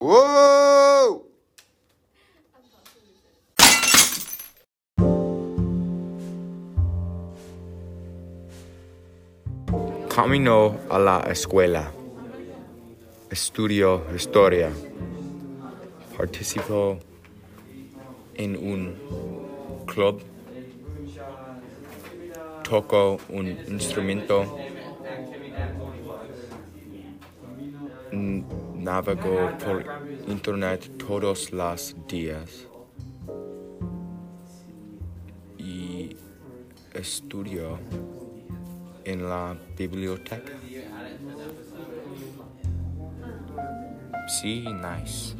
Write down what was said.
Whoa! Caminó a la escuela. Estudió historia. Participó en un club. Tocó un instrumento. Navego por internet todos los días. Y estudio en la biblioteca. Sí, nice.